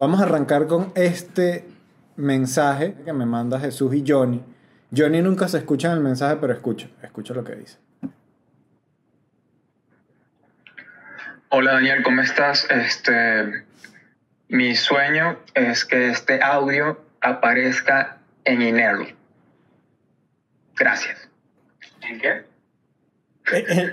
Vamos a arrancar con este mensaje que me manda Jesús y Johnny. Johnny nunca se escucha en el mensaje, pero escucha, escucha lo que dice. Hola Daniel, ¿cómo estás? Este, mi sueño es que este audio aparezca en Inel. Gracias. ¿En qué?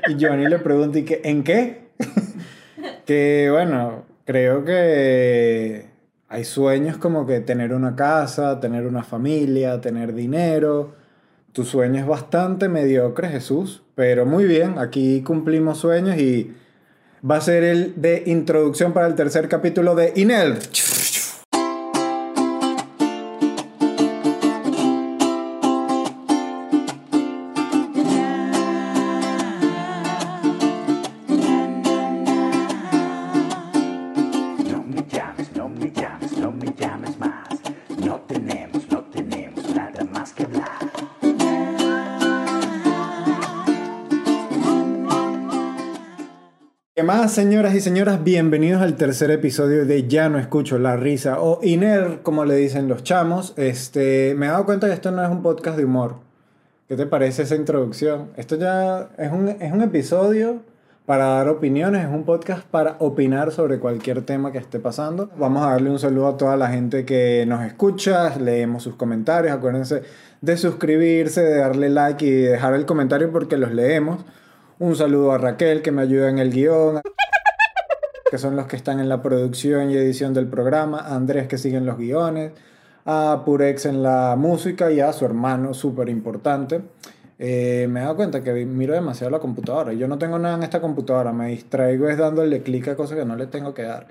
y Johnny le pregunta, ¿y qué, ¿en qué? que bueno, creo que hay sueños como que tener una casa, tener una familia, tener dinero. Tu sueño es bastante mediocre, Jesús, pero muy bien, aquí cumplimos sueños y va a ser el de introducción para el tercer capítulo de Inel. Señoras y señoras? Bienvenidos al tercer episodio de Ya no escucho la risa o INER, como le dicen los chamos. Este, me he dado cuenta que esto no es un podcast de humor. ¿Qué te parece esa introducción? Esto ya es un, es un episodio para dar opiniones, es un podcast para opinar sobre cualquier tema que esté pasando. Vamos a darle un saludo a toda la gente que nos escucha, leemos sus comentarios, acuérdense de suscribirse, de darle like y dejar el comentario porque los leemos. Un saludo a Raquel que me ayuda en el guion, que son los que están en la producción y edición del programa, Andrés que sigue en los guiones, a Purex en la música y a su hermano, súper importante. Eh, me he dado cuenta que miro demasiado la computadora. Yo no tengo nada en esta computadora, me distraigo es dándole clic a cosas que no le tengo que dar.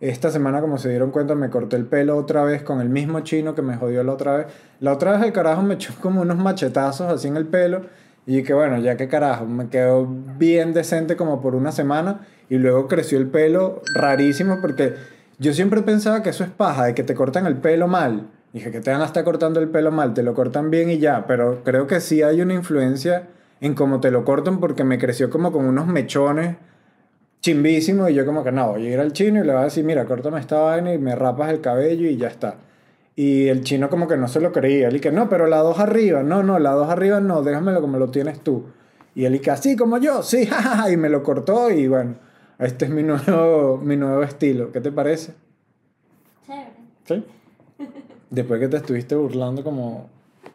Esta semana, como se dieron cuenta, me corté el pelo otra vez con el mismo chino que me jodió la otra vez. La otra vez el carajo me echó como unos machetazos así en el pelo y que bueno, ya que carajo, me quedó bien decente como por una semana y luego creció el pelo rarísimo porque yo siempre pensaba que eso es paja, de que te cortan el pelo mal. Dije que te van a estar cortando el pelo mal, te lo cortan bien y ya, pero creo que sí hay una influencia en cómo te lo cortan porque me creció como con unos mechones chimbísimos y yo como que no, voy a ir al chino y le voy a decir, mira, córtame esta vaina y me rapas el cabello y ya está. Y el chino como que no se lo creía. Él y que no, pero la dos arriba. No, no, la dos arriba no, déjamelo como lo tienes tú. Y él y que así como yo, sí, jajaja, y me lo cortó y bueno, este es mi nuevo, mi nuevo estilo. ¿Qué te parece? Chévere. ¿Sí? Después que te estuviste burlando como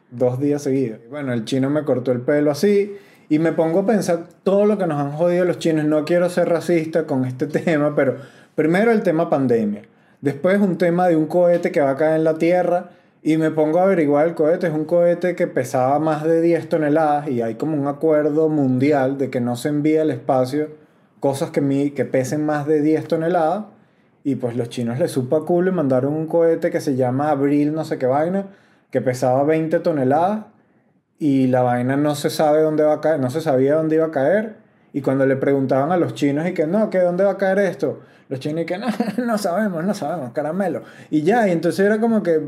dos días seguidos. Bueno, el chino me cortó el pelo así y me pongo a pensar todo lo que nos han jodido los chinos. No quiero ser racista con este tema, pero primero el tema pandemia. Después un tema de un cohete que va a caer en la Tierra y me pongo a averiguar el cohete. Es un cohete que pesaba más de 10 toneladas y hay como un acuerdo mundial de que no se envía al espacio cosas que, que pesen más de 10 toneladas. Y pues los chinos les supo a culo y mandaron un cohete que se llama Abril no sé qué vaina, que pesaba 20 toneladas y la vaina no se sabe dónde va a caer, no se sabía dónde iba a caer. Y cuando le preguntaban a los chinos y que no, que dónde va a caer esto, los chinos que no, no sabemos, no sabemos, caramelo. Y ya, y entonces era como que,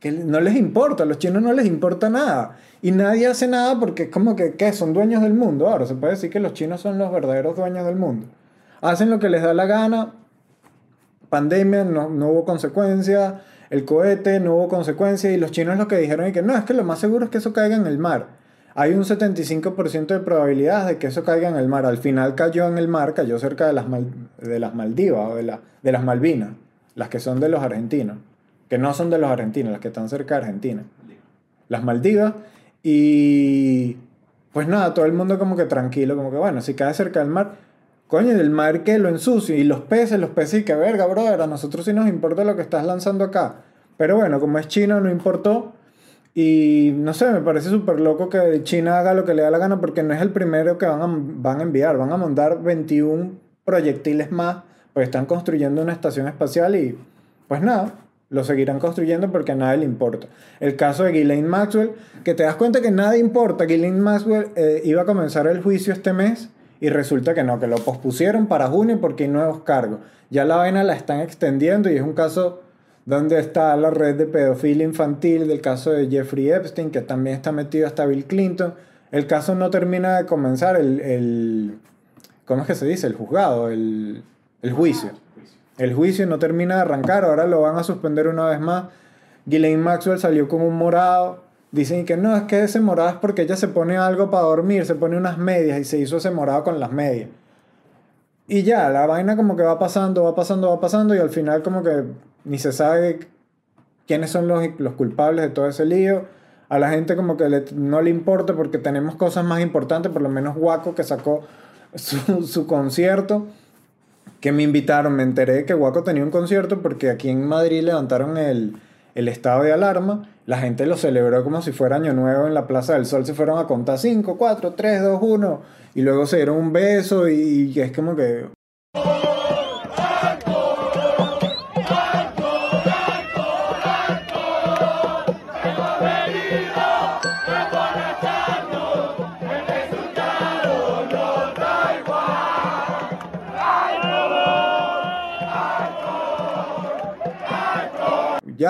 que no les importa, a los chinos no les importa nada. Y nadie hace nada porque es como que, ¿qué? Son dueños del mundo. Ahora, se puede decir que los chinos son los verdaderos dueños del mundo. Hacen lo que les da la gana. Pandemia, no, no hubo consecuencia. El cohete, no hubo consecuencia. Y los chinos lo que dijeron es que no, es que lo más seguro es que eso caiga en el mar hay un 75% de probabilidades de que eso caiga en el mar. Al final cayó en el mar, cayó cerca de las, de las Maldivas o de, la, de las Malvinas, las que son de los argentinos, que no son de los argentinos, las que están cerca de Argentina. Las Maldivas y pues nada, todo el mundo como que tranquilo, como que bueno, si cae cerca del mar, coño, el mar que lo ensucia y los peces, los peces y que verga, brother, a nosotros sí nos importa lo que estás lanzando acá. Pero bueno, como es chino, no importó y no sé, me parece súper loco que China haga lo que le da la gana porque no es el primero que van a, van a enviar. Van a mandar 21 proyectiles más porque están construyendo una estación espacial y pues nada, lo seguirán construyendo porque a nadie le importa. El caso de Ghislaine Maxwell, que te das cuenta que nada importa. Ghislaine Maxwell eh, iba a comenzar el juicio este mes y resulta que no, que lo pospusieron para junio porque hay nuevos cargos. Ya la vaina la están extendiendo y es un caso donde está la red de pedofilia infantil del caso de Jeffrey Epstein, que también está metido hasta Bill Clinton. El caso no termina de comenzar, el, el ¿cómo es que se dice? El juzgado, el, el juicio. el juicio no termina de arrancar, ahora lo van a suspender una vez más. Ghislaine Maxwell salió con un morado. Dicen que no, es que ese morado es porque ella se pone algo para dormir, se pone unas medias y se hizo ese morado con las medias. Y ya, la vaina como que va pasando, va pasando, va pasando y al final como que ni se sabe quiénes son los, los culpables de todo ese lío. A la gente como que no le importa porque tenemos cosas más importantes, por lo menos Guaco que sacó su, su concierto que me invitaron, me enteré que Guaco tenía un concierto porque aquí en Madrid levantaron el, el estado de alarma, la gente lo celebró como si fuera Año Nuevo en la Plaza del Sol, se fueron a contar 5, 4, 3, 2, 1, y luego se dieron un beso y, y es como que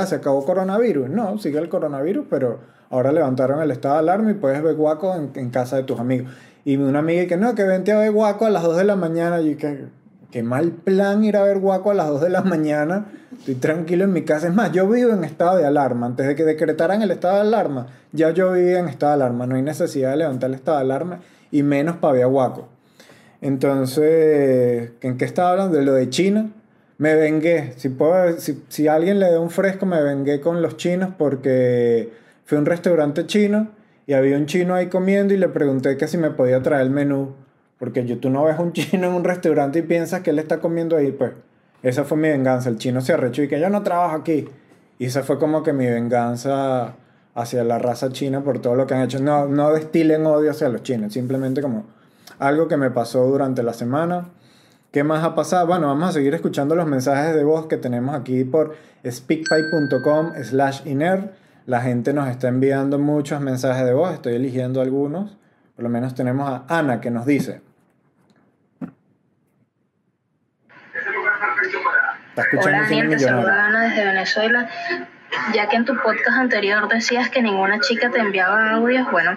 se acabó coronavirus. No, sigue el coronavirus, pero ahora levantaron el estado de alarma y puedes ver guaco en, casa de tus amigos. Y una amiga que no, que vente a ver guaco a las 2 de la mañana. Y que, qué mal plan ir a ver guaco a las 2 de la mañana. Estoy tranquilo en mi casa. Es más, yo vivo en estado de alarma. Antes de que decretaran el estado de alarma, ya yo vivía en estado de alarma. No hay necesidad de levantar el estado de alarma y menos para ver guaco. Entonces, ¿en qué estaba hablando? De lo de China me vengué. Si, puedo, si, si alguien le da un fresco, me vengué con los chinos porque fui a un restaurante chino y había un chino ahí comiendo y le pregunté que si me podía traer el menú. Porque yo, tú no ves un chino en un restaurante y piensas que él está comiendo ahí. Pues esa fue mi venganza. El chino se arrechó y que yo no trabajo aquí. Y esa fue como que mi venganza hacia la raza china por todo lo que han hecho. No, no destilen odio hacia los chinos, simplemente como algo que me pasó durante la semana ¿Qué más ha pasado? Bueno, vamos a seguir escuchando los mensajes de voz que tenemos aquí por speakpipe.com slash iner. La gente nos está enviando muchos mensajes de voz, estoy eligiendo algunos. Por lo menos tenemos a Ana que nos dice. Está escuchando Hola, gente, saluda Ana desde Venezuela ya que en tu podcast anterior decías que ninguna chica te enviaba audios, bueno,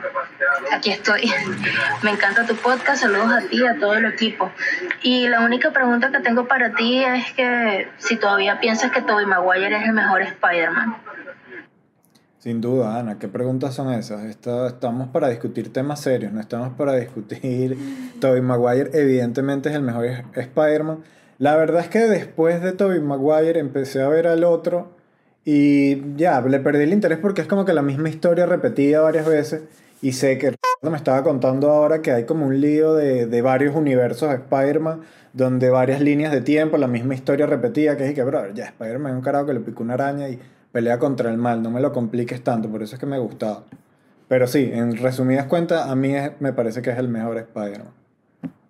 aquí estoy. Me encanta tu podcast, saludos a ti, a todo el equipo. Y la única pregunta que tengo para ti es que si todavía piensas que Tobey Maguire es el mejor Spider-Man. Sin duda, Ana, ¿qué preguntas son esas? estamos para discutir temas serios, no estamos para discutir. Tobey Maguire evidentemente es el mejor Spider-Man. La verdad es que después de Tobey Maguire empecé a ver al otro y ya, le perdí el interés porque es como que la misma historia repetida varias veces. Y sé que me estaba contando ahora que hay como un lío de, de varios universos de Spider-Man, donde varias líneas de tiempo, la misma historia repetida, que es que, bro, ya, Spider-Man es un carajo que le picó una araña y pelea contra el mal, no me lo compliques tanto, por eso es que me ha gustado. Pero sí, en resumidas cuentas, a mí me parece que es el mejor Spider-Man.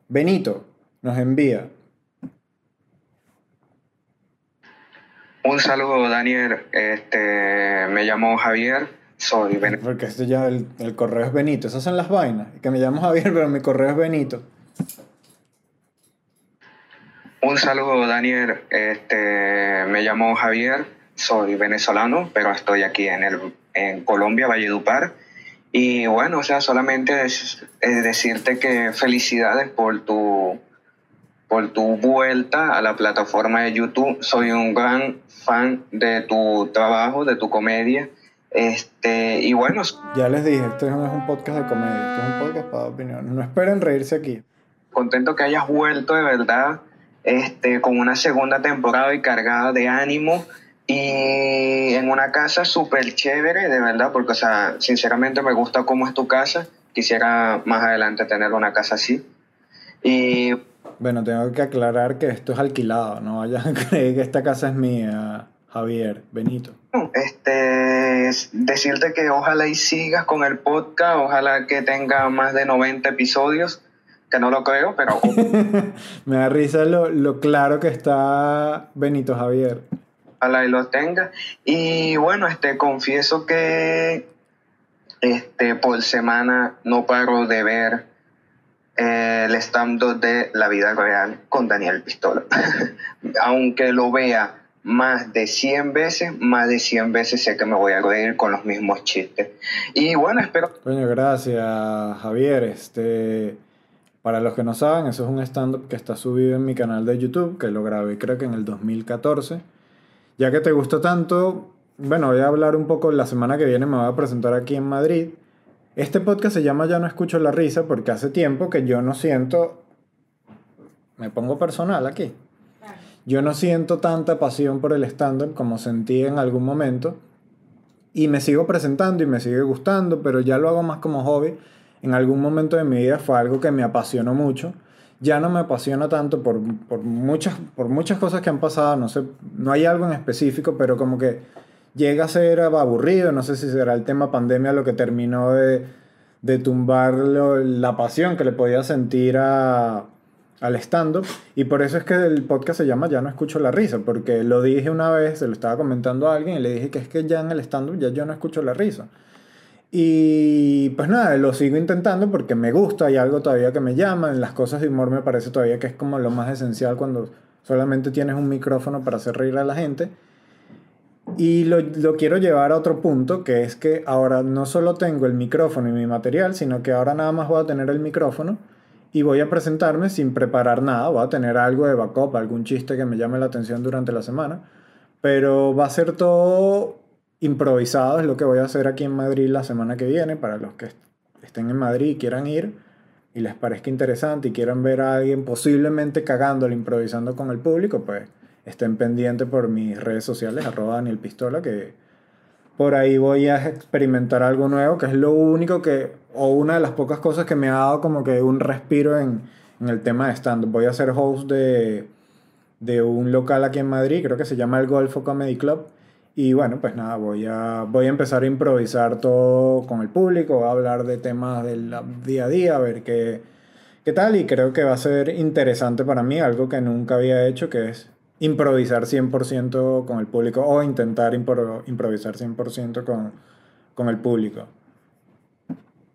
Benito nos envía Un saludo, Daniel. Este, me llamo Javier. Soy Benito. Porque este ya el, correo es Benito. Esas son las vainas. Que me llamo Javier, pero mi correo es Benito. Un saludo, Daniel. Este, me llamo Javier. Soy venezolano, pero estoy aquí en, el, en Colombia, Valledupar. Y bueno, o sea, solamente es decirte que felicidades por tu por tu vuelta a la plataforma de YouTube. Soy un gran fan de tu trabajo, de tu comedia. Este, y bueno. Ya les dije, esto no es un podcast de comedia, esto es un podcast para opiniones. No esperen reírse aquí. Contento que hayas vuelto de verdad este, con una segunda temporada y cargada de ánimo y en una casa súper chévere, de verdad, porque, o sea, sinceramente me gusta cómo es tu casa. Quisiera más adelante tener una casa así. Y bueno, tengo que aclarar que esto es alquilado, no vayan a creer que esta casa es mía, Javier, Benito. Este, decirte que ojalá y sigas con el podcast, ojalá que tenga más de 90 episodios, que no lo creo, pero... Me da risa lo, lo claro que está Benito Javier. Ojalá y lo tenga. Y bueno, este, confieso que este, por semana no paro de ver el stand de la vida real con Daniel Pistola. Aunque lo vea más de 100 veces, más de 100 veces sé que me voy a reír con los mismos chistes. Y bueno, espero... Coño, gracias Javier. Este, Para los que no saben, eso es un stand-up que está subido en mi canal de YouTube, que lo grabé creo que en el 2014. Ya que te gusta tanto, bueno, voy a hablar un poco, la semana que viene me voy a presentar aquí en Madrid. Este podcast se llama Ya no escucho la risa porque hace tiempo que yo no siento, me pongo personal aquí, yo no siento tanta pasión por el stand-up como sentí en algún momento. Y me sigo presentando y me sigue gustando, pero ya lo hago más como hobby en algún momento de mi vida fue algo que me apasionó mucho. Ya no me apasiona tanto por, por, muchas, por muchas cosas que han pasado, no sé, no hay algo en específico, pero como que llega a ser aburrido, no sé si será el tema pandemia lo que terminó de, de tumbar la pasión que le podía sentir a, al stand-up. Y por eso es que el podcast se llama Ya no escucho la risa, porque lo dije una vez, se lo estaba comentando a alguien y le dije que es que ya en el stand-up ya yo no escucho la risa. Y pues nada, lo sigo intentando porque me gusta, hay algo todavía que me llama, en las cosas de humor me parece todavía que es como lo más esencial cuando solamente tienes un micrófono para hacer reír a la gente. Y lo, lo, quiero llevar a otro punto, que es que ahora no solo tengo el micrófono y mi material, sino que ahora nada más voy a tener el micrófono y voy a presentarme sin preparar nada, voy a tener algo de backup, algún chiste que me llame la atención durante la semana, pero va a ser todo improvisado es lo que voy a hacer aquí en Madrid la semana que viene para los que estén en Madrid y quieran ir y les parezca interesante y quieran ver a alguien posiblemente cagándole, improvisando con el público, pues estén pendientes por mis redes sociales, arroba Daniel Pistola, que por ahí voy a experimentar algo nuevo, que es lo único que, o una de las pocas cosas que me ha dado como que un respiro en, el tema de stand-up. Voy a ser host de, de un local aquí en Madrid, creo que se llama el Golfo Comedy Club y bueno, pues nada, voy a, voy a empezar a improvisar todo con el público, a hablar de temas del día a día, a ver qué, qué tal. Y creo que va a ser interesante para mí, algo que nunca había hecho, que es improvisar 100% con el público o intentar improvisar 100% con, con el público.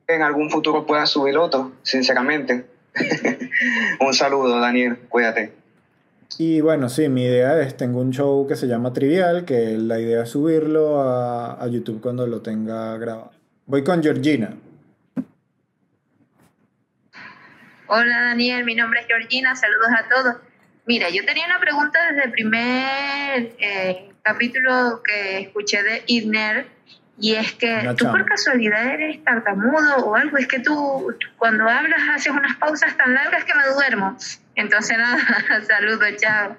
En algún futuro pueda subir otro, sinceramente. Un saludo, Daniel, cuídate. Y bueno, sí, mi idea es, tengo un show que se llama Trivial, que la idea es subirlo a, a YouTube cuando lo tenga grabado. Voy con Georgina. Hola Daniel, mi nombre es Georgina, saludos a todos. Mira, yo tenía una pregunta desde el primer eh, capítulo que escuché de Idner y es que tú por casualidad eres tartamudo o algo, es que tú cuando hablas haces unas pausas tan largas que me duermo. Entonces nada, saludos, chao.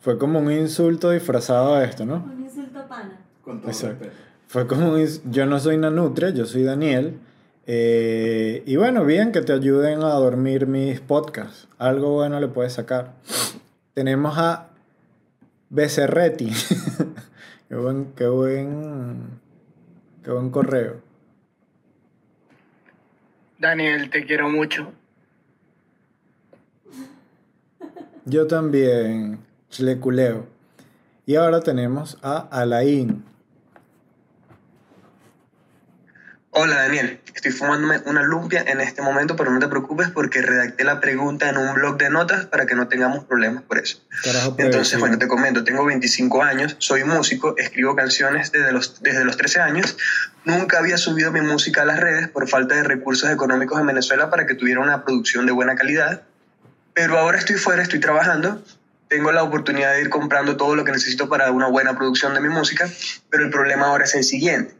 Fue como un insulto disfrazado de esto, ¿no? Un insulto pana. Con todo Fue como un yo no soy Nanutre, yo soy Daniel. Eh, y bueno, bien que te ayuden a dormir mis podcasts. Algo bueno le puedes sacar. Tenemos a Becerretti. qué buen, qué buen Qué buen correo. Daniel, te quiero mucho. Yo también, chleculeo. Y ahora tenemos a Alain. Hola Daniel, estoy fumándome una lumpia en este momento, pero no te preocupes porque redacté la pregunta en un blog de notas para que no tengamos problemas por eso. Entonces, bueno, te comento, tengo 25 años, soy músico, escribo canciones desde los, desde los 13 años. Nunca había subido mi música a las redes por falta de recursos económicos en Venezuela para que tuviera una producción de buena calidad. Pero ahora estoy fuera, estoy trabajando, tengo la oportunidad de ir comprando todo lo que necesito para una buena producción de mi música, pero el problema ahora es el siguiente.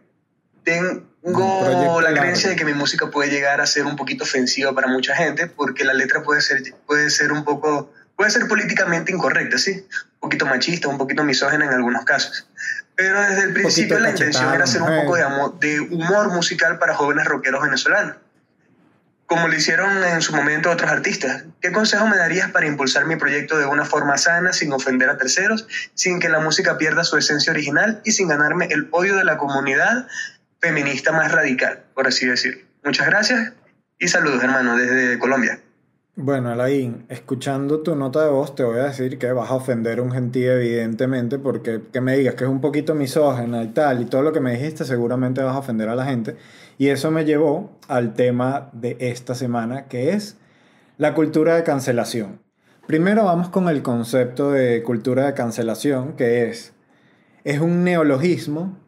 Tengo tengo la creencia de que mi música puede llegar a ser un poquito ofensiva para mucha gente porque la letra puede ser, puede ser un poco, puede ser políticamente incorrecta, ¿sí? Un poquito machista, un poquito misógena en algunos casos. Pero desde el principio la intención era hacer un poco de, de humor musical para jóvenes rockeros venezolanos como lo hicieron en su momento otros artistas. ¿Qué consejo me darías para impulsar mi proyecto de una forma sana, sin ofender a terceros, sin que la música pierda su esencia original y sin ganarme el odio de la comunidad feminista más radical, por así decir. Muchas gracias y saludos, hermano, desde Colombia. Bueno, Alain, escuchando tu nota de voz, te voy a decir que vas a ofender a un gentío, evidentemente, porque que me digas que es un poquito misógena y tal, y todo lo que me dijiste, seguramente vas a ofender a la gente. Y eso me llevó al tema de esta semana, que es la cultura de cancelación. Primero vamos con el concepto de cultura de cancelación, que es, es un neologismo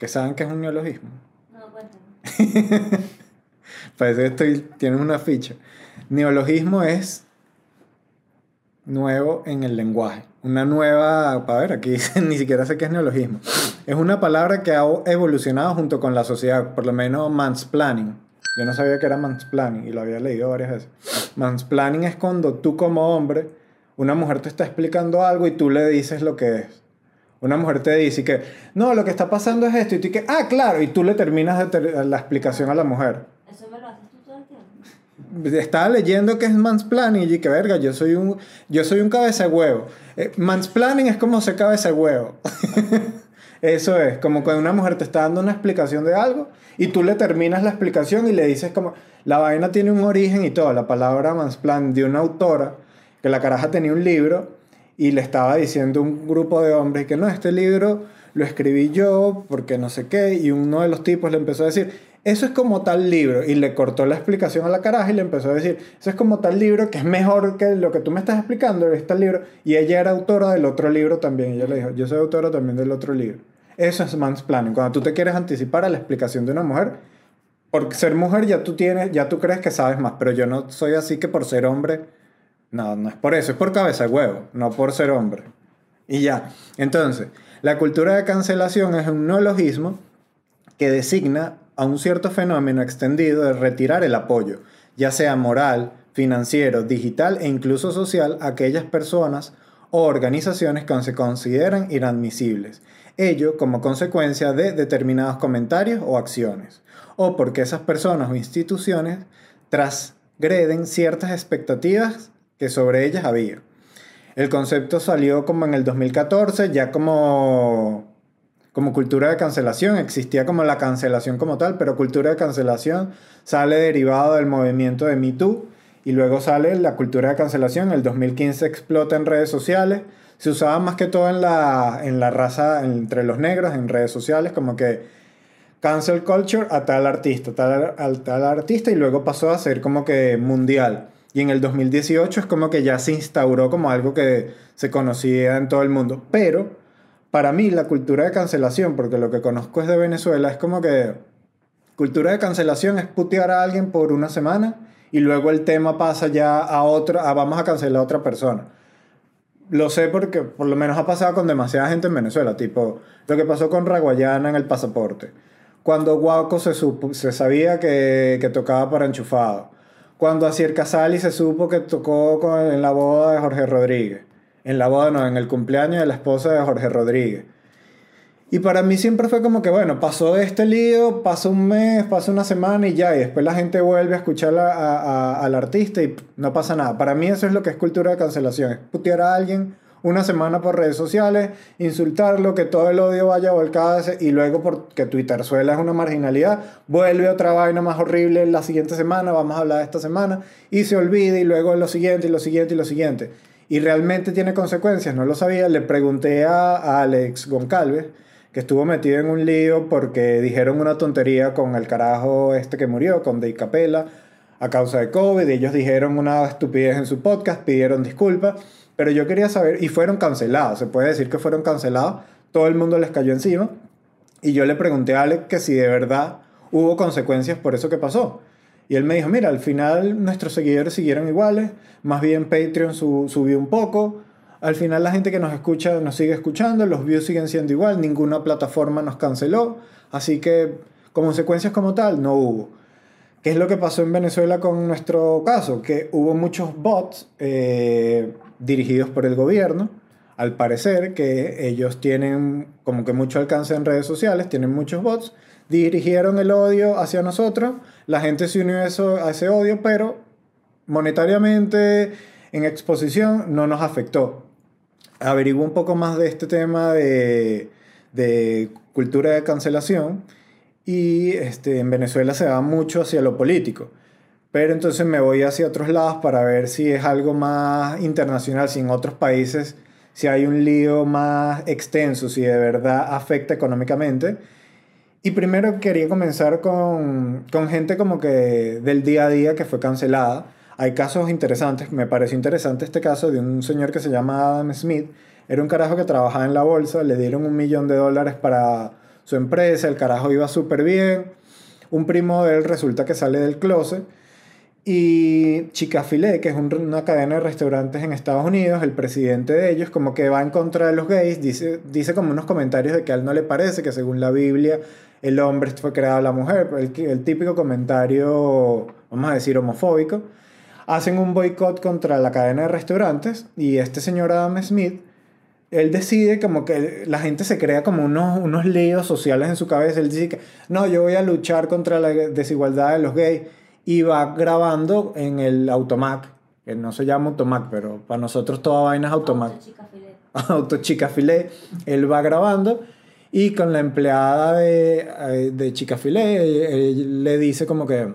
¿Que saben que es un neologismo? No, cuéntame. Parece que estoy, tienes una ficha. Neologismo es nuevo en el lenguaje. Una nueva, a ver, aquí ni siquiera sé qué es neologismo. Es una palabra que ha evolucionado junto con la sociedad, por lo menos mansplaining. Yo no sabía que era mansplaining y lo había leído varias veces. Mansplaining es cuando tú como hombre, una mujer te está explicando algo y tú le dices lo que es. Una mujer te dice que, no, lo que está pasando es esto, y tú que, ah, claro, y tú le terminas la explicación a la mujer. Eso me lo haces tú todo el tiempo. Estaba leyendo que es mansplaining y que verga, yo soy un, yo soy un cabeza de huevo. Eh, mansplaining es como se cabeza de huevo. Eso es, como cuando una mujer te está dando una explicación de algo y tú le terminas la explicación y le dices como, la vaina tiene un origen y todo. La palabra mansplaining de una autora, que la caraja tenía un libro y le estaba diciendo un grupo de hombres que no, este libro lo escribí yo porque no sé qué, y uno de los tipos le empezó a decir, eso es como tal libro, y le cortó la explicación a la caraja y le empezó a decir, eso es como tal libro que es mejor que lo que tú me estás explicando, este libro, y ella era autora del otro libro también, ella le dijo, yo soy autora también del otro libro. Eso es mansplaining, cuando tú te quieres anticipar a la explicación de una mujer, por ser mujer ya tú tienes, ya tú crees que sabes más, pero yo no soy así que por ser hombre no, no es por eso, es por cabeza de huevo, no por ser hombre. Y ya. Entonces, la cultura de cancelación es un neologismo que designa a un cierto fenómeno extendido de retirar el apoyo, ya sea moral, financiero, digital e incluso social, a aquellas personas o organizaciones que se consideran inadmisibles. Ello como consecuencia de determinados comentarios o acciones, o porque esas personas o instituciones transgreden ciertas expectativas que sobre ellas había. El concepto salió como en el 2014, ya como, como cultura de cancelación, existía como la cancelación como tal, pero cultura de cancelación sale derivado del movimiento de Me Too y luego sale la cultura de cancelación, en el 2015 explota en redes sociales, se usaba más que todo en la, en la raza, entre los negros, en redes sociales, como que cancel culture a tal artista, tal, a tal artista y luego pasó a ser como que mundial. Y en el 2018 es como que ya se instauró como algo que se conocía en todo el mundo. Pero para mí la cultura de cancelación, porque lo que conozco es de Venezuela, es como que cultura de cancelación es putear a alguien por una semana y luego el tema pasa ya a otra, a vamos a cancelar a otra persona. Lo sé porque por lo menos ha pasado con demasiada gente en Venezuela, tipo lo que pasó con Raguayana en el pasaporte. Cuando Guaco se, se sabía que, que tocaba para enchufado cuando Asier Casali se supo que tocó en la boda de Jorge Rodríguez. En la boda, no, en el cumpleaños de la esposa de Jorge Rodríguez. Y para mí siempre fue como que, bueno, pasó este lío, pasó un mes, pasó una semana y ya, y después la gente vuelve a escuchar al artista y no pasa nada. Para mí eso es lo que es cultura de cancelación, es putear a alguien una semana por redes sociales, insultarlo, que todo el odio vaya volcado y luego porque Twitter suela es una marginalidad, vuelve otra vaina más horrible la siguiente semana, vamos a hablar de esta semana, y se olvida y luego lo siguiente y lo siguiente y lo siguiente. Y realmente tiene consecuencias, no lo sabía, le pregunté a, Alex Goncalves, que estuvo metido en un lío porque dijeron una tontería con el carajo este que murió, con Dave Capella, a causa de COVID, ellos dijeron una estupidez en su podcast, pidieron disculpas pero yo quería saber, y fueron cancelados, se puede decir que fueron cancelados, todo el mundo les cayó encima. Y yo le pregunté a Alex que si de verdad hubo consecuencias por eso que pasó. Y él me dijo, mira, al final nuestros seguidores siguieron iguales, más bien Patreon subió un poco, al final la gente que nos escucha nos sigue escuchando, los views siguen siendo igual, ninguna plataforma nos canceló, así que consecuencias como tal no hubo. ¿Qué es lo que pasó en Venezuela con nuestro caso? Que hubo muchos bots eh, dirigidos por el gobierno, al parecer que ellos tienen como que mucho alcance en redes sociales, tienen muchos bots, dirigieron el odio hacia nosotros, la gente se unió a, eso, a ese odio, pero monetariamente en exposición no nos afectó. Averiguo un poco más de este tema de, de cultura de cancelación y este, en Venezuela se va mucho hacia lo político. Pero entonces me voy hacia otros lados para ver si es algo más internacional, si en otros países, si hay un lío más extenso, si de verdad afecta económicamente. Y primero quería comenzar con, con gente como que del día a día que fue cancelada. Hay casos interesantes, me pareció interesante este caso de un señor que se llama Adam Smith. Era un carajo que trabajaba en la bolsa, le dieron un millón de dólares para su empresa, el carajo iba súper bien. Un primo de él resulta que sale del closet Y Chick-fil-A, que es una cadena de restaurantes en Estados Unidos, el presidente de ellos como que va en contra de los gays, dice, dice como unos comentarios de que a él no le parece, que según la Biblia el hombre fue creado la mujer, el, el típico comentario, vamos a decir, homofóbico. Hacen un boicot contra la cadena de restaurantes y este señor Adam Smith, él decide como que la gente se crea como unos, unos líos sociales en su cabeza. Él dice que no, yo voy a luchar contra la desigualdad de los gays y va grabando en el Automac, que no se llama Automac, pero para nosotros toda vaina es Automac. Auto Chica Él va grabando y con la empleada de, eh, de Chica le dice como que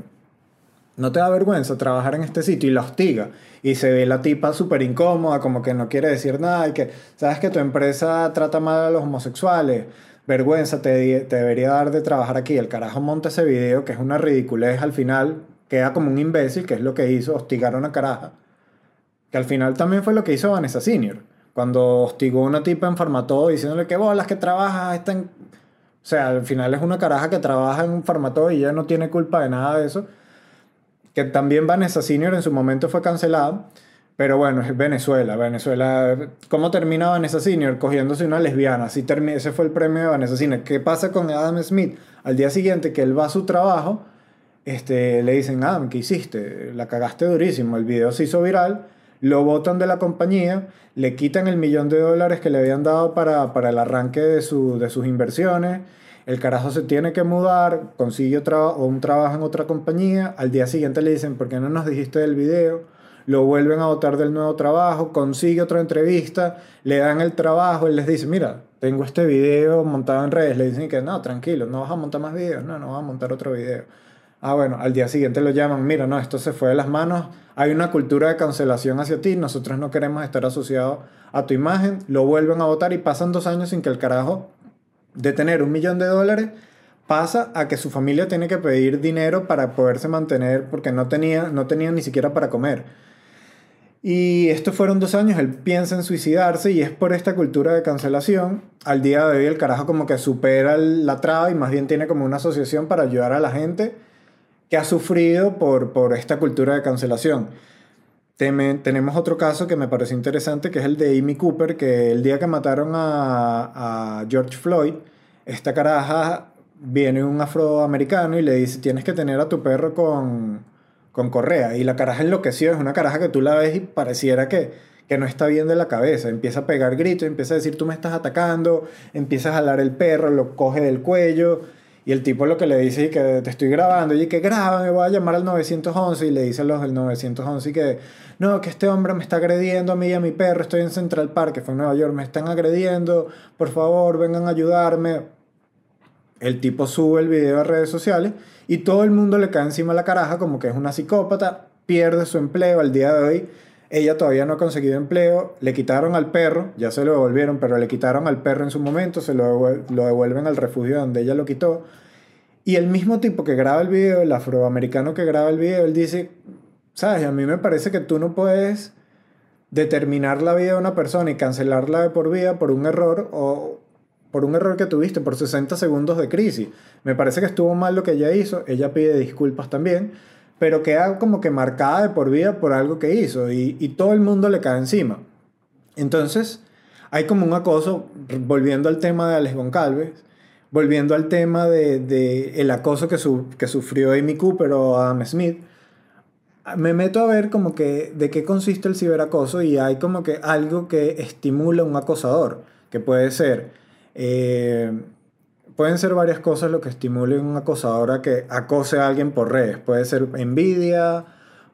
no te da vergüenza trabajar en este sitio y la hostiga. Y se ve la tipa súper incómoda, como que no quiere decir nada y que, sabes que tu empresa trata mal a los homosexuales, vergüenza te, te debería dar de trabajar aquí. El carajo monta ese video que es una ridiculez al final, queda como un imbécil, que es lo que hizo, hostigar a una caraja. Que al final también fue lo que hizo Vanessa Senior. Cuando hostigó a una tipa en Farmatodo diciéndole que bolas que trabajas están... O sea, al final es una caraja que trabaja en un Farmatodo y ella no tiene culpa de nada de eso. Que también Vanessa Senior en su momento fue cancelada. Pero bueno, es Venezuela. Venezuela. ¿Cómo termina Vanessa Senior? Cogiéndose una lesbiana. Así ese fue el premio de Vanessa Senior. ¿Qué pasa con Adam Smith? Al día siguiente que él va a su trabajo este, le dicen, Adam, ¿qué hiciste? La cagaste durísimo, el video se hizo viral, lo botan de la compañía, le quitan el millón de dólares que le habían dado para, para el arranque de, su, de sus inversiones, el carajo se tiene que mudar, consigue un trabajo en otra compañía, al día siguiente le dicen, ¿por qué no nos dijiste del video? Lo vuelven a votar del nuevo trabajo, consigue otra entrevista, le dan el trabajo, él les dice, mira, tengo este video montado en redes, le dicen que no, tranquilo, no vas a montar más videos, no, no vas a montar otro video Ah, bueno, al día siguiente lo llaman, mira, no, esto se fue de las manos, hay una cultura de cancelación hacia ti, nosotros no queremos estar asociados a tu imagen, lo vuelven a votar y pasan dos años sin que el carajo de tener un millón de dólares pasa a que su familia tiene que pedir dinero para poderse mantener porque no tenía, no tenía ni siquiera para comer. Y estos fueron dos años, él piensa en suicidarse y es por esta cultura de cancelación. Al día de hoy el carajo como que supera la traba y más bien tiene como una asociación para ayudar a la gente ha sufrido por, por esta cultura de cancelación. tenemos otro caso que me parece interesante, que es el de Amy Cooper, que el día que mataron a, a George Floyd, esta caraja viene un afroamericano y le dice, tienes que tener a tu perro con, con correa. Y la caraja enloqueció, es una caraja que tú la ves y pareciera que, que no está bien de la cabeza. Empieza a pegar gritos, empieza a decir, tú me estás atacando, empieza a jalar el perro, lo coge del cuello y el tipo lo que le dice es que te estoy grabando, y que graba, me voy a llamar al 911 y le dice los del 911 que no, que este hombre me está agrediendo a mí y a mi perro, estoy en Central Park, que fue en Nueva York, me están agrediendo, por favor, vengan a ayudarme. El tipo sube el video a redes sociales y todo el mundo le cae encima la caraja como que es una psicópata, pierde su empleo al día de hoy ella todavía no ha conseguido empleo, le quitaron al perro, ya se lo devolvieron, pero le quitaron al perro en su momento, se lo, devuelven al refugio donde ella lo quitó. Y el mismo tipo que graba el video, el afroamericano que graba el video, él dice, sabes, a mí me parece que tú no puedes determinar la vida de una persona y cancelarla de por vida por un error o por un error que tuviste, por 60 segundos de crisis. Me parece que estuvo mal lo que ella hizo, ella pide disculpas también, pero queda como que marcada de por vida por algo que hizo y, todo el mundo le cae encima. Entonces, hay como un acoso, volviendo al tema de Alex Goncalves, volviendo al tema de, el acoso que, su, que sufrió Amy Cooper o Adam Smith, me meto a ver como que de qué consiste el ciberacoso y hay como que algo que estimula un acosador, que puede ser eh, pueden ser varias cosas lo que estimulen un acosador a que acose a alguien por redes. Puede ser envidia,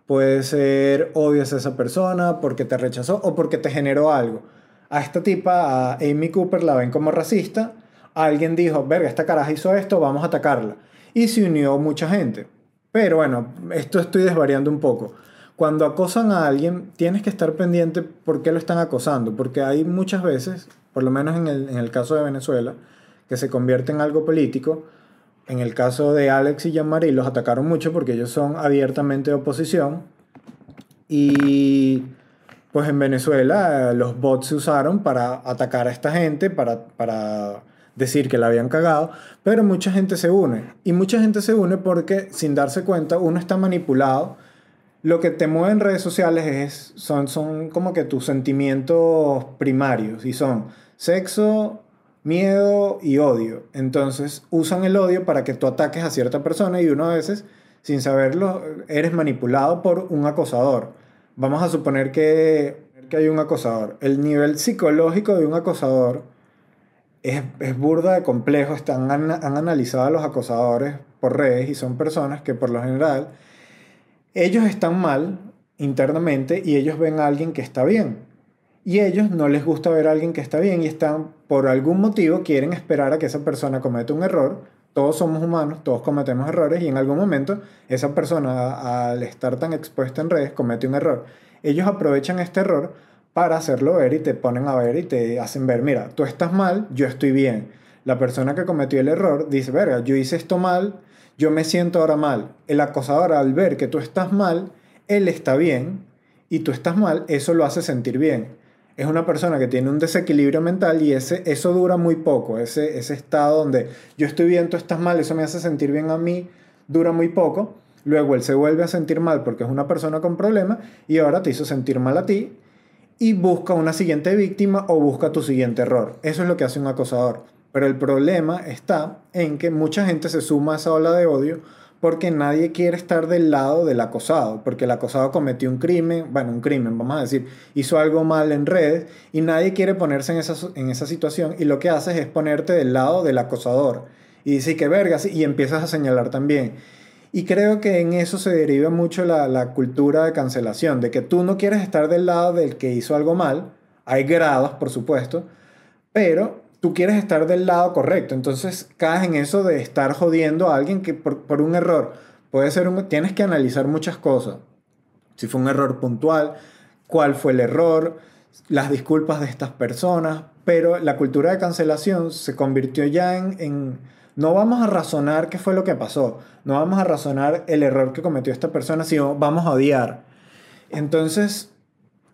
puede ser odio a esa persona porque te rechazó o porque te generó algo. A esta tipa, a Amy Cooper, la ven como racista. Alguien dijo, verga, esta caraja hizo esto, vamos a atacarla. Y se unió mucha gente. Pero bueno, esto estoy desvariando un poco. Cuando acosan a alguien, tienes que estar pendiente por qué lo están acosando. Porque hay muchas veces, por lo menos en el, en el caso de Venezuela, que se convierte en algo político. En el caso de Alex y Jean-Marie los atacaron mucho porque ellos son abiertamente oposición. Y pues en Venezuela los bots se usaron para atacar a esta gente, para, para decir que la habían cagado, pero mucha gente se une. Y mucha gente se une porque sin darse cuenta uno está manipulado lo que te mueve en redes sociales es, son, son como que tus sentimientos primarios y son sexo, miedo y odio. Entonces usan el odio para que tú ataques a cierta persona y uno a veces, sin saberlo, eres manipulado por un acosador. Vamos a suponer que, que hay un acosador. El nivel psicológico de un acosador es, es burda de complejo. Están, han, han analizado a los acosadores por redes y son personas que por lo general ellos están mal internamente y ellos ven a alguien que está bien. Y ellos no les gusta ver a alguien que está bien y están, por algún motivo, quieren esperar a que esa persona cometa un error. Todos somos humanos, todos cometemos errores y en algún momento esa persona, al estar tan expuesta en redes, comete un error. Ellos aprovechan este error para hacerlo ver y te ponen a ver y te hacen ver, mira, tú estás mal, yo estoy bien. La persona que cometió el error dice, verga, yo hice esto mal, yo me siento ahora mal. El acosador al ver que tú estás mal, él está bien y tú estás mal, eso lo hace sentir bien. Es una persona que tiene un desequilibrio mental y ese, eso dura muy poco. Ese, ese estado donde yo estoy bien, tú estás mal, eso me hace sentir bien a mí, dura muy poco. Luego él se vuelve a sentir mal porque es una persona con problemas y ahora te hizo sentir mal a ti y busca una siguiente víctima o busca tu siguiente error. Eso es lo que hace un acosador. Pero el problema está en que mucha gente se suma a esa ola de odio porque nadie quiere estar del lado del acosado, porque el acosado cometió un crimen, bueno, un crimen, vamos a decir, hizo algo mal en redes y nadie quiere ponerse en esa, en esa situación y lo que haces es ponerte del lado del acosador y dice que vergas y empiezas a señalar también. Y creo que en eso se deriva mucho la, la cultura de cancelación, de que tú no quieres estar del lado del que hizo algo mal, hay grados, por supuesto, pero tú quieres estar del lado correcto. Entonces caes en eso de estar jodiendo a alguien que por, un error puede ser un... Tienes que analizar muchas cosas. Si fue un error puntual, cuál fue el error, las disculpas de estas personas, pero la cultura de cancelación se convirtió ya en, en, no vamos a razonar qué fue lo que pasó, no vamos a razonar el error que cometió esta persona, sino vamos a odiar. Entonces,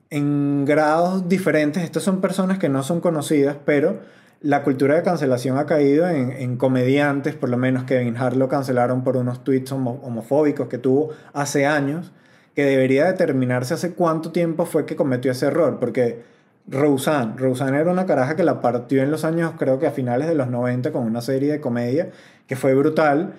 en grados diferentes, estas son personas que no son conocidas, pero la cultura de cancelación ha caído en, comediantes, por lo menos Kevin Hart lo cancelaron por unos tweets homofóbicos que tuvo hace años, que debería determinarse hace cuánto tiempo fue que cometió ese error, porque Roseanne, Roseanne era una caraja que la partió en los años, creo que a finales de los 90, con una serie de comedia que fue brutal,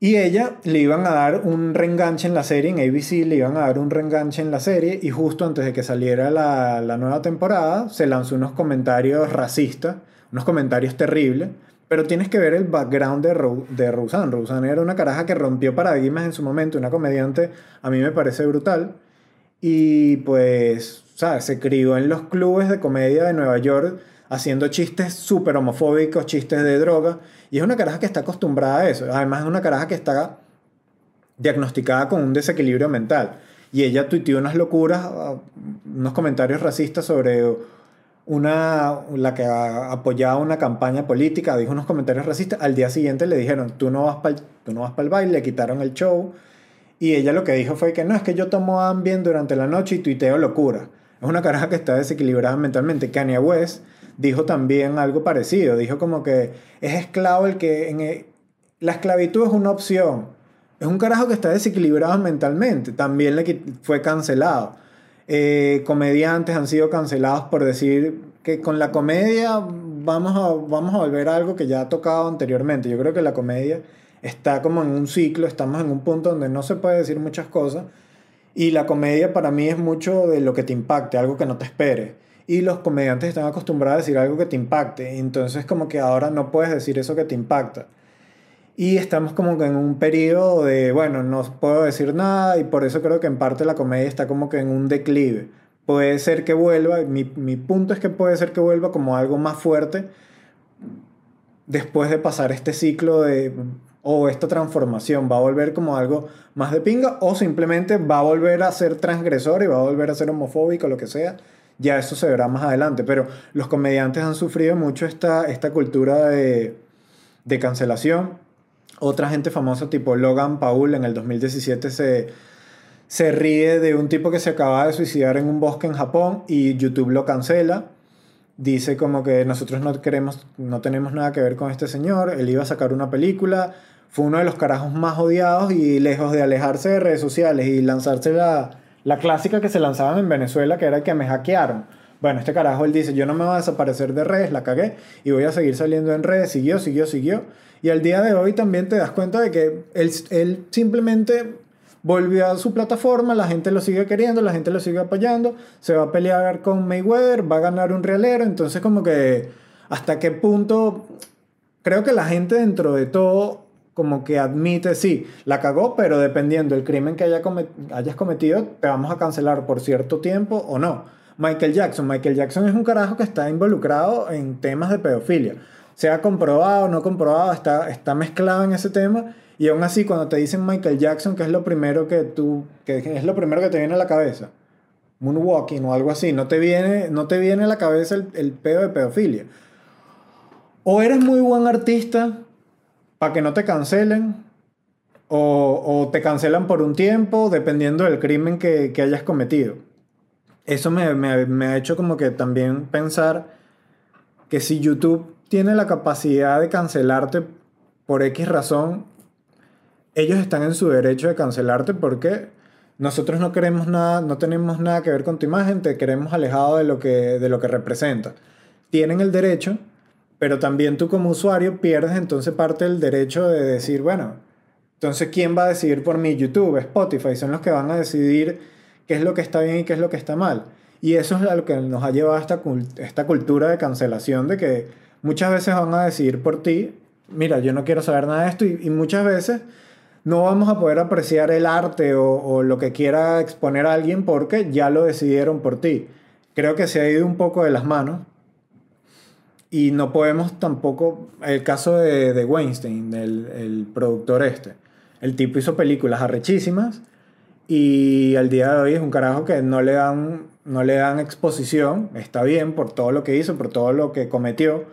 y ella le iban a dar un reenganche en la serie, en ABC le iban a dar un reenganche en la serie y justo antes de que saliera la, la nueva temporada se lanzó unos comentarios racistas, unos comentarios terribles, pero tienes que ver el background de, Ro de era una caraja que rompió paradigmas en su momento, una comediante a mí me parece brutal y pues, ¿sabes? Se crió en los clubes de comedia de Nueva York haciendo chistes súper homofóbicos, chistes de droga. Y es una caraja que está acostumbrada a eso. Además, es una caraja que está diagnosticada con un desequilibrio mental. Y ella tuiteó unas locuras, ah, unos comentarios racistas sobre una, la que apoyaba una campaña política, dijo unos comentarios racistas. Al día siguiente le dijeron, tú no vas para el, no el baile, le quitaron el show. Y ella lo que dijo fue que no, es que yo tomo Ambien durante la noche y tuiteo locura. Es una caraja que está desequilibrada mentalmente. Kanye West dijo también algo parecido. Dijo como que es esclavo el que... En la esclavitud es una opción. Es un carajo que está desequilibrado mentalmente. También le fue cancelado. Eh, comediantes han sido cancelados por decir que con la comedia vamos a, vamos a volver a algo que ya ha tocado anteriormente. Yo creo que la comedia está como en un ciclo, estamos en un punto donde no se puede decir muchas cosas. Y la comedia para mí es mucho de lo que te impacte, algo que no te espere y los comediantes están acostumbrados a decir algo que te impacte. Entonces como que ahora no puedes decir eso que te impacta. Y estamos como que en un periodo de, bueno, no puedo decir nada y por eso creo que en parte la comedia está como que en un declive. Puede ser que vuelva, mi, mi punto es que puede ser que vuelva como algo más fuerte después de pasar este ciclo de o esta transformación va a volver como algo más de pinga o simplemente va a volver a ser transgresor y va a volver a ser homofóbico, lo que sea, ya eso se verá más adelante, pero los comediantes han sufrido mucho esta, esta cultura de, de cancelación. Otra gente famosa tipo Logan Paul en el 2017 se, se ríe de un tipo que se acaba de suicidar en un bosque en Japón y YouTube lo cancela. Dice como que nosotros no queremos, no tenemos nada que ver con este señor, él iba a sacar una película, fue uno de los carajos más odiados y lejos de alejarse de redes sociales y lanzarse la, la clásica que se lanzaban en Venezuela, que era que me hackearon. Bueno, este carajo él dice, yo no me voy a desaparecer de redes, la cagué y voy a seguir saliendo en redes, siguió, siguió, siguió. Y al día de hoy también te das cuenta de que él, él simplemente volvió a su plataforma, la gente lo sigue queriendo, la gente lo sigue apoyando, se va a pelear con Mayweather, va a ganar un realero, entonces como que hasta qué punto creo que la gente dentro de todo como que admite, sí, la cagó, pero dependiendo del crimen que haya hayas cometido, te vamos a cancelar por cierto tiempo o no. Michael Jackson, Michael Jackson es un carajo que está involucrado en temas de pedofilia. Sea comprobado o no comprobado, está, está mezclado en ese tema. Y aún así, cuando te dicen Michael Jackson, que es lo primero que tú, que es lo primero que te viene a la cabeza, moonwalking o algo así, no te viene, no te viene a la cabeza el, el pedo de pedofilia. O eres muy buen artista para que no te cancelen, o, o, te cancelan por un tiempo, dependiendo del crimen que, que hayas cometido. Eso me, me, me, ha hecho como que también pensar que si YouTube tiene la capacidad de cancelarte por X razón, ellos están en su derecho de cancelarte porque nosotros no queremos nada, no tenemos nada que ver con tu imagen, te queremos alejado de lo que, de lo que representa. Tienen el derecho pero también tú como usuario pierdes entonces parte del derecho de decir, bueno, entonces ¿quién va a decidir por mí? YouTube, Spotify, son los que van a decidir qué es lo que está bien y qué es lo que está mal. Y eso es lo que nos ha llevado a esta, esta cultura de cancelación, de que muchas veces van a decidir por ti, mira, yo no quiero saber nada de esto, y, muchas veces no vamos a poder apreciar el arte o, o, lo que quiera exponer a alguien porque ya lo decidieron por ti. Creo que se ha ido un poco de las manos y no podemos tampoco, el caso de, de Weinstein, el, el, productor este, el tipo hizo películas arrechísimas y al día de hoy es un carajo que no le dan, no le dan exposición, está bien por todo lo que hizo, por todo lo que cometió,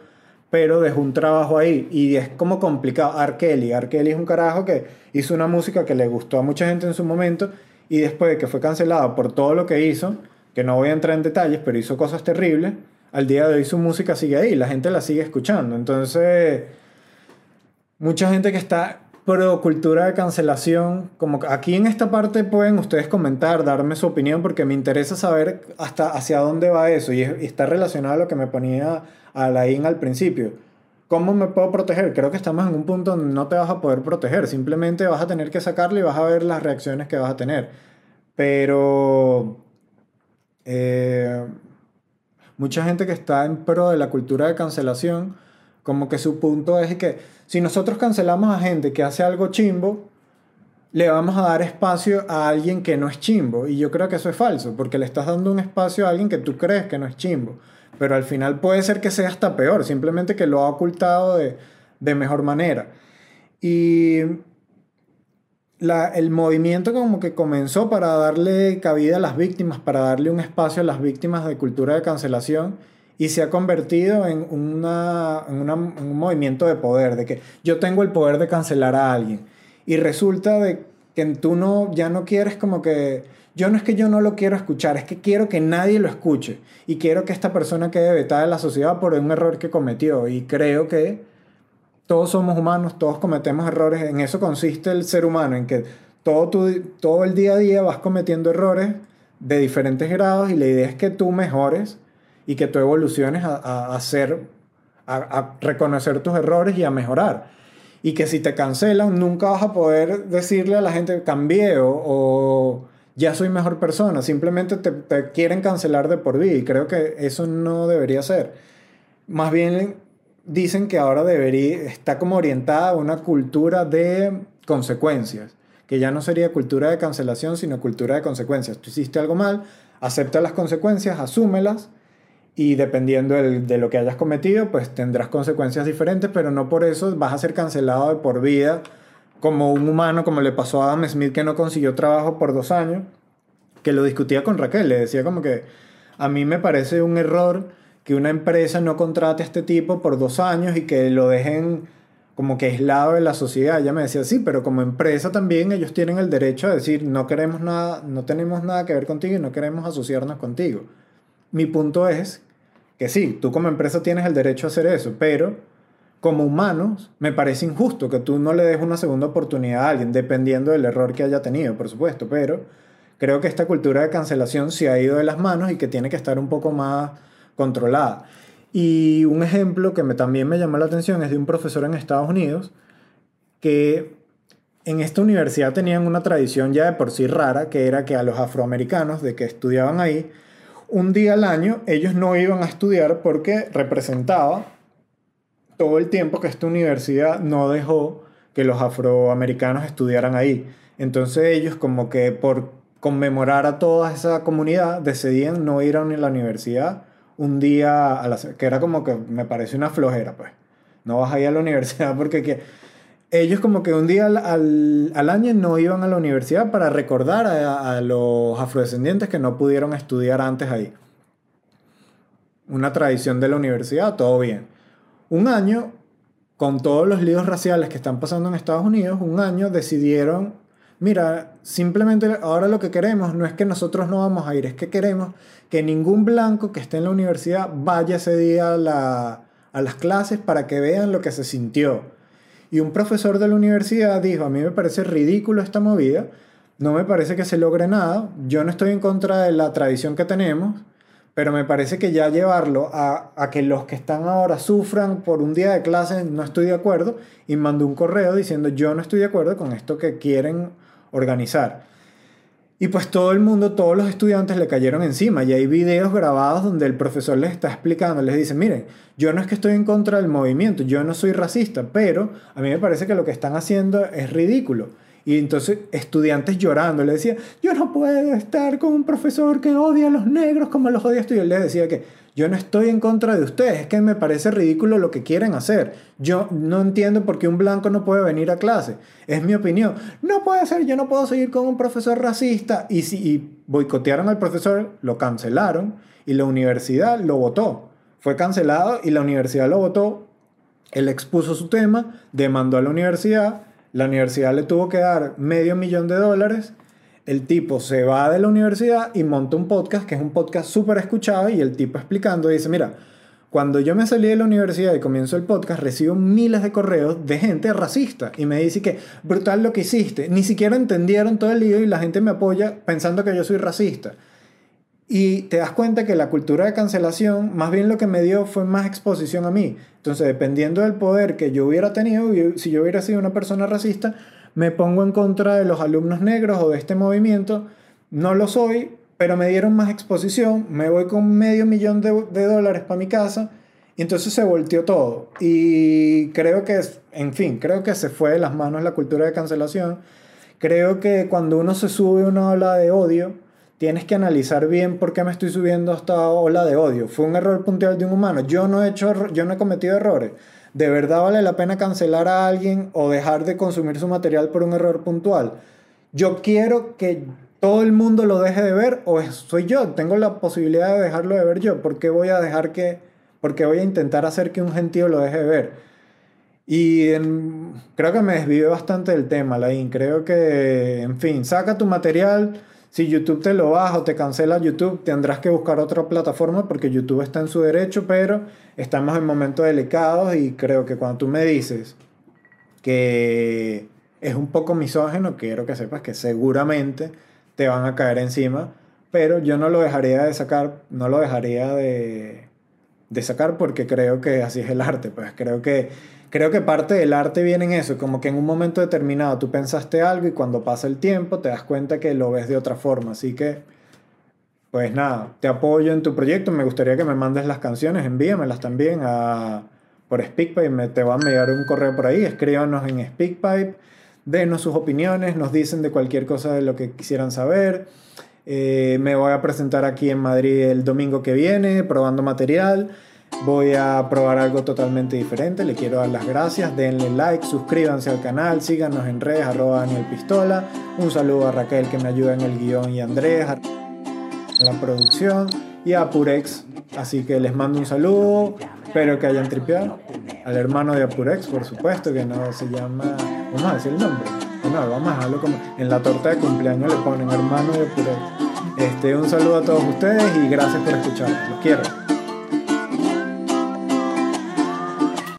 pero dejó un trabajo ahí. Y es como complicado. R. Kelly es un carajo que hizo una música que le gustó a mucha gente en su momento y después de que fue cancelado por todo lo que hizo, que no voy a entrar en detalles, pero hizo cosas terribles, al día de hoy su música sigue ahí, la gente la sigue escuchando. Entonces, mucha gente que está pro cultura de cancelación, como aquí en esta parte pueden ustedes comentar, darme su opinión, porque me interesa saber hasta hacia dónde va eso y, está relacionado a lo que me ponía Alain al principio. ¿Cómo me puedo proteger? Creo que estamos en un punto donde no te vas a poder proteger, simplemente vas a tener que sacarlo y vas a ver las reacciones que vas a tener. Pero eh, mucha gente que está en pro de la cultura de cancelación, como que su punto es que si nosotros cancelamos a gente que hace algo chimbo, le vamos a dar espacio a alguien que no es chimbo. Y yo creo que eso es falso, porque le estás dando un espacio a alguien que tú crees que no es chimbo. Pero al final puede ser que sea hasta peor, simplemente que lo ha ocultado de, de mejor manera. Y el movimiento como que comenzó para darle cabida a las víctimas, para darle un espacio a las víctimas de cultura de cancelación y se ha convertido en, una, en, un movimiento de poder, de que yo tengo el poder de cancelar a alguien. Y resulta de que tú no, ya no quieres como que, yo no es que yo no lo quiero escuchar, es que quiero que nadie lo escuche y quiero que esta persona quede vetada de la sociedad por un error que cometió. Y creo que todos somos humanos, todos cometemos errores, en eso consiste el ser humano, en que todo, tu, todo el día a día vas cometiendo errores de diferentes grados y la idea es que tú mejores y que tú evoluciones a, hacer, a, reconocer tus errores y a mejorar. Y que si te cancelan, nunca vas a poder decirle a la gente, cambié o, o ya soy mejor persona. Simplemente te, te, quieren cancelar de por vida. Y creo que eso no debería ser. Más bien dicen que ahora debería, está como orientada a una cultura de consecuencias, que ya no sería cultura de cancelación, sino cultura de consecuencias. Tú hiciste algo mal, acepta las consecuencias, asúmelas y dependiendo de lo que hayas cometido, pues tendrás consecuencias diferentes, pero no por eso vas a ser cancelado de por vida como un humano, como le pasó a Adam Smith que no consiguió trabajo por dos años, que lo discutía con Raquel, le decía como que a mí me parece un error que una empresa no contrate a este tipo por dos años y que lo dejen como que aislado de la sociedad. Ella me decía, sí, pero como empresa también ellos tienen el derecho a decir, no queremos nada, no tenemos nada que ver contigo y no queremos asociarnos contigo. Mi punto es que sí, tú como empresa tienes el derecho a hacer eso, pero como humanos, me parece injusto que tú no le des una segunda oportunidad a alguien, dependiendo del error que haya tenido, por supuesto, pero creo que esta cultura de cancelación se ha ido de las manos y que tiene que estar un poco más controlada. Y un ejemplo que también me llamó la atención es de un profesor en Estados Unidos que en esta universidad tenían una tradición ya de por sí rara, que era que a los afroamericanos de que estudiaban ahí, un día al año ellos no iban a estudiar porque representaba todo el tiempo que esta universidad no dejó que los afroamericanos estudiaran ahí. Entonces ellos como que por conmemorar a toda esa comunidad decidían no ir a la universidad un día a la que era como que me parece una flojera pues. No vas a ir a la universidad porque que, ellos como que un día al, al, año no iban a la universidad para recordar a, a los afrodescendientes que no pudieron estudiar antes ahí. Una tradición de la universidad todo bien. Un año, con todos los líos raciales que están pasando en Estados Unidos, un año decidieron, mira, simplemente ahora lo que queremos no es que nosotros no vamos a ir, es que queremos que ningún blanco que esté en la universidad vaya ese día a, las clases para que vean lo que se sintió. Y un profesor de la universidad dijo, a mí me parece ridículo esta movida, no me parece que se logre nada, yo no estoy en contra de la tradición que tenemos, pero me parece que ya llevarlo a, a, que los que están ahora sufran por un día de clase, no estoy de acuerdo, y mandó un correo diciendo yo no estoy de acuerdo con esto que quieren organizar. Y pues todo el mundo, todos los estudiantes le cayeron encima y hay videos grabados donde el profesor les está explicando, les dice, miren, yo no es que estoy en contra del movimiento, yo no soy racista, pero a mí me parece que lo que están haciendo es ridículo y entonces estudiantes llorando, le decía, yo no puedo estar con un profesor que odia a los negros como los odia Y él les decía que yo no estoy en contra de ustedes, es que me parece ridículo lo que quieren hacer. Yo no entiendo por qué un blanco no puede venir a clase. Es mi opinión. No puede ser, yo no puedo seguir con un profesor racista. Y si boicotearon al profesor, lo cancelaron y la universidad lo votó. Fue cancelado y la universidad lo votó. Él expuso su tema, demandó a la universidad la universidad le tuvo que dar medio millón de dólares. El tipo se va de la universidad y monta un podcast, que es un podcast súper escuchado, y el tipo explicando, dice, mira, cuando yo me salí de la universidad y comienzo el podcast, recibo miles de correos de gente racista y me dice que brutal lo que hiciste. Ni siquiera entendieron todo el lío y la gente me apoya pensando que yo soy racista. Y te das cuenta que la cultura de cancelación, más bien lo que me dio fue más exposición a mí. Entonces, dependiendo del poder que yo hubiera tenido, si yo hubiera sido una persona racista, me pongo en contra de los alumnos negros o de este movimiento. No lo soy, pero me dieron más exposición, me voy con medio millón de, dólares para mi casa. Y entonces se volteó todo. Y creo que, en fin, creo que se fue de las manos la cultura de cancelación. Creo que cuando uno se sube una ola de odio, tienes que analizar bien por qué me estoy subiendo a esta ola de odio. Fue un error puntual de un humano. Yo no he hecho, yo no he cometido errores. ¿De verdad vale la pena cancelar a alguien o dejar de consumir su material por un error puntual? Yo quiero que todo el mundo lo deje de ver o soy yo, tengo la posibilidad de dejarlo de ver yo. ¿Por qué voy a dejar que, porque voy a intentar hacer que un gentío lo deje de ver? Y creo que me desvié bastante del tema, Laín. Creo que, en fin, saca tu material si YouTube te lo baja o te cancela YouTube, tendrás que buscar otra plataforma porque YouTube está en su derecho, pero estamos en momentos delicados y creo que cuando tú me dices que es un poco misógeno, quiero que sepas que seguramente te van a caer encima, pero yo no lo dejaría de sacar, no lo dejaría de, de sacar porque creo que así es el arte, pues creo que creo que parte del arte viene en eso, como que en un momento determinado tú pensaste algo y cuando pasa el tiempo te das cuenta que lo ves de otra forma. Así que, pues nada, te apoyo en tu proyecto. Me gustaría que me mandes las canciones, envíamelas también a, por SpeakPipe. Me, te va a enviar un correo por ahí, escríbanos en SpeakPipe, denos sus opiniones, nos dicen de cualquier cosa de lo que quisieran saber. Eh, me voy a presentar aquí en Madrid el domingo que viene, probando material. Voy a probar algo totalmente diferente. Le quiero dar las gracias. Denle like, suscríbanse al canal, síganos en redes, arroba Daniel Pistola. Un saludo a Raquel que me ayuda en el guion y a Andrés en la producción y a Purex. Así que les mando un saludo. Espero que hayan tripeado. Al hermano de Apurex, por supuesto, que no se llama. Vamos a decir el nombre. No, vamos a dejarlo como. En la torta de cumpleaños le ponen hermano de Apurex. Este, un saludo a todos ustedes y gracias por escuchar. Los quiero.